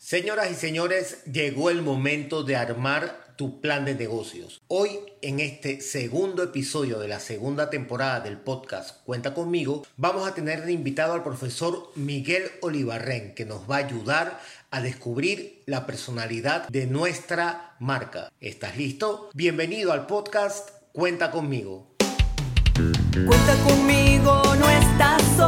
Señoras y señores, llegó el momento de armar tu plan de negocios. Hoy, en este segundo episodio de la segunda temporada del podcast Cuenta conmigo, vamos a tener de invitado al profesor Miguel Olivarren, que nos va a ayudar a descubrir la personalidad de nuestra marca. ¿Estás listo? Bienvenido al podcast Cuenta conmigo. Cuenta conmigo, no estás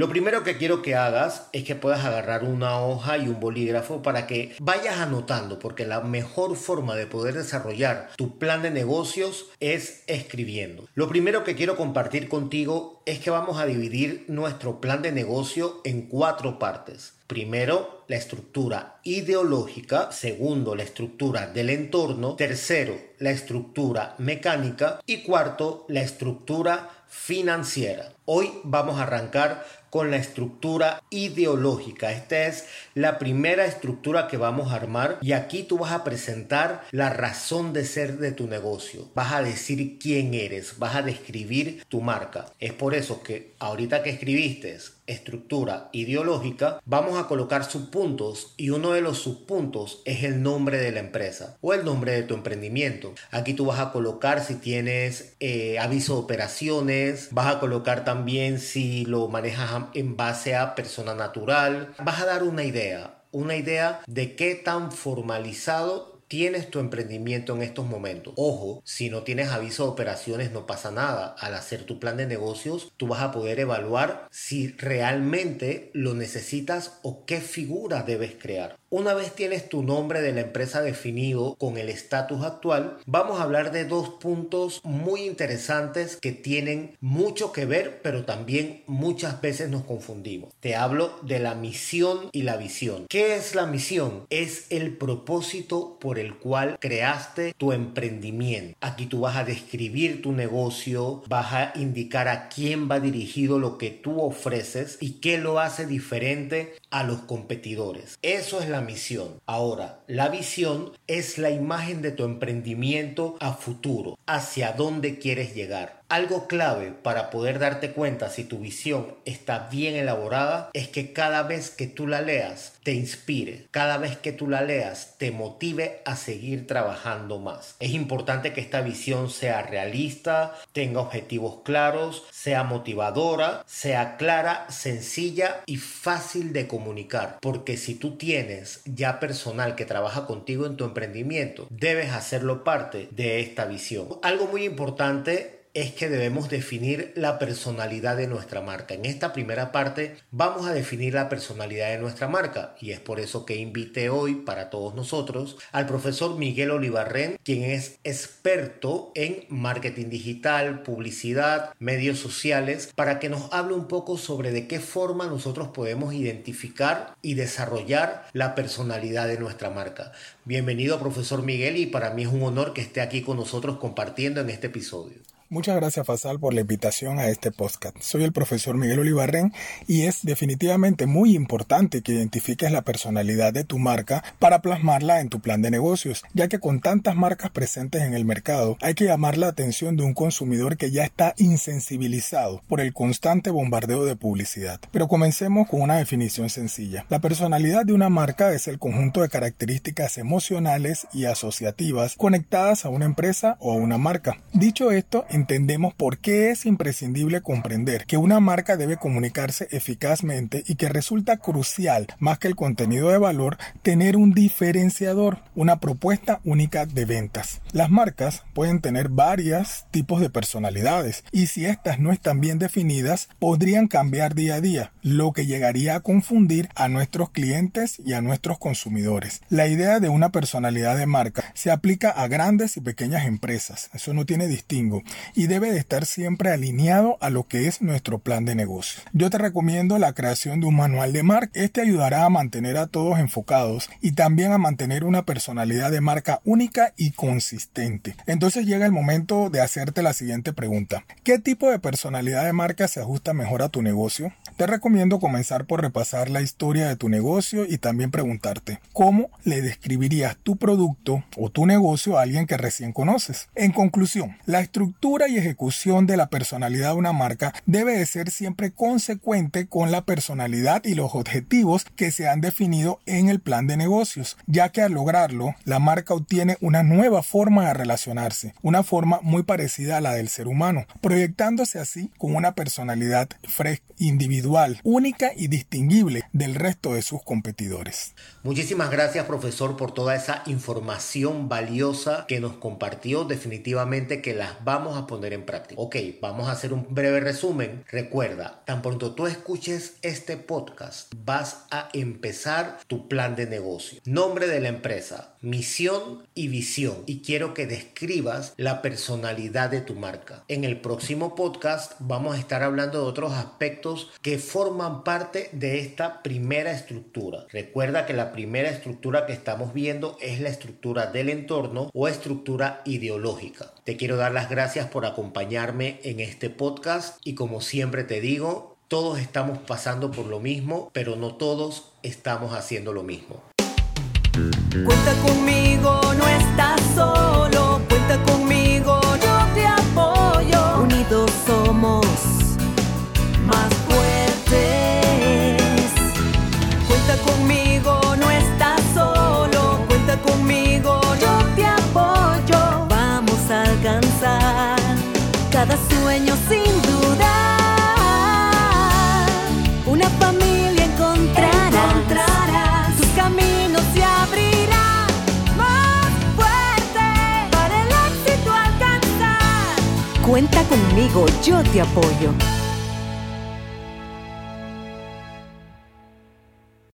Lo primero que quiero que hagas es que puedas agarrar una hoja y un bolígrafo para que vayas anotando, porque la mejor forma de poder desarrollar tu plan de negocios es escribiendo. Lo primero que quiero compartir contigo es que vamos a dividir nuestro plan de negocio en cuatro partes. Primero, la estructura ideológica. Segundo, la estructura del entorno. Tercero, la estructura mecánica. Y cuarto, la estructura financiera. Hoy vamos a arrancar con la estructura ideológica. Esta es la primera estructura que vamos a armar y aquí tú vas a presentar la razón de ser de tu negocio. Vas a decir quién eres, vas a describir tu marca. Es por eso que ahorita que escribiste estructura ideológica, vamos a colocar subpuntos y uno de los subpuntos es el nombre de la empresa o el nombre de tu emprendimiento. Aquí tú vas a colocar si tienes eh, aviso de operaciones, vas a colocar también si lo manejas en base a persona natural, vas a dar una idea, una idea de qué tan formalizado tienes tu emprendimiento en estos momentos. Ojo, si no tienes aviso de operaciones no pasa nada. Al hacer tu plan de negocios, tú vas a poder evaluar si realmente lo necesitas o qué figura debes crear. Una vez tienes tu nombre de la empresa definido con el estatus actual, vamos a hablar de dos puntos muy interesantes que tienen mucho que ver, pero también muchas veces nos confundimos. Te hablo de la misión y la visión. ¿Qué es la misión? Es el propósito por el cual creaste tu emprendimiento. Aquí tú vas a describir tu negocio, vas a indicar a quién va dirigido lo que tú ofreces y qué lo hace diferente a los competidores. Eso es la misión. Ahora, la visión es la imagen de tu emprendimiento a futuro, hacia dónde quieres llegar. Algo clave para poder darte cuenta si tu visión está bien elaborada es que cada vez que tú la leas te inspire, cada vez que tú la leas te motive a seguir trabajando más. Es importante que esta visión sea realista, tenga objetivos claros, sea motivadora, sea clara, sencilla y fácil de comunicar. Porque si tú tienes ya personal que trabaja contigo en tu emprendimiento, debes hacerlo parte de esta visión. Algo muy importante es que debemos definir la personalidad de nuestra marca. En esta primera parte vamos a definir la personalidad de nuestra marca y es por eso que invité hoy para todos nosotros al profesor Miguel Olivarren, quien es experto en marketing digital, publicidad, medios sociales, para que nos hable un poco sobre de qué forma nosotros podemos identificar y desarrollar la personalidad de nuestra marca. Bienvenido profesor Miguel y para mí es un honor que esté aquí con nosotros compartiendo en este episodio. Muchas gracias Fasal por la invitación a este podcast. Soy el profesor Miguel Olivarren y es definitivamente muy importante que identifiques la personalidad de tu marca para plasmarla en tu plan de negocios, ya que con tantas marcas presentes en el mercado hay que llamar la atención de un consumidor que ya está insensibilizado por el constante bombardeo de publicidad. Pero comencemos con una definición sencilla. La personalidad de una marca es el conjunto de características emocionales y asociativas conectadas a una empresa o a una marca. Dicho esto, entendemos por qué es imprescindible comprender que una marca debe comunicarse eficazmente y que resulta crucial, más que el contenido de valor, tener un diferenciador, una propuesta única de ventas. Las marcas pueden tener varios tipos de personalidades y si estas no están bien definidas, podrían cambiar día a día, lo que llegaría a confundir a nuestros clientes y a nuestros consumidores. La idea de una personalidad de marca se aplica a grandes y pequeñas empresas, eso no tiene distingo, y debe de estar siempre alineado a lo que es nuestro plan de negocio. Yo te recomiendo la creación de un manual de marca. Este ayudará a mantener a todos enfocados y también a mantener una personalidad de marca única y consistente. Entonces llega el momento de hacerte la siguiente pregunta. ¿Qué tipo de personalidad de marca se ajusta mejor a tu negocio? Te recomiendo comenzar por repasar la historia de tu negocio y también preguntarte cómo le describirías tu producto o tu negocio a alguien que recién conoces. En conclusión, la estructura estructura y ejecución de la personalidad de una marca debe de ser siempre consecuente con la personalidad y los objetivos que se han definido en el plan de negocios, ya que al lograrlo, la marca obtiene una nueva forma de relacionarse, una forma muy parecida a la del ser humano, proyectándose así con una personalidad fresca, individual, única y distinguible del resto de sus competidores. Muchísimas gracias profesor por toda esa información valiosa que nos compartió. Definitivamente que las vamos a poner en práctica. Ok, vamos a hacer un breve resumen. Recuerda, tan pronto tú escuches este podcast, vas a empezar tu plan de negocio. Nombre de la empresa, misión y visión. Y quiero que describas la personalidad de tu marca. En el próximo podcast vamos a estar hablando de otros aspectos que forman parte de esta primera estructura. Recuerda que la primera estructura que estamos viendo es la estructura del entorno o estructura ideológica. Te quiero dar las gracias por acompañarme en este podcast y como siempre te digo, todos estamos pasando por lo mismo, pero no todos estamos haciendo lo mismo. Cuenta conmigo, no estás solo. Cuenta conmigo, Cuenta conmigo, yo te apoyo.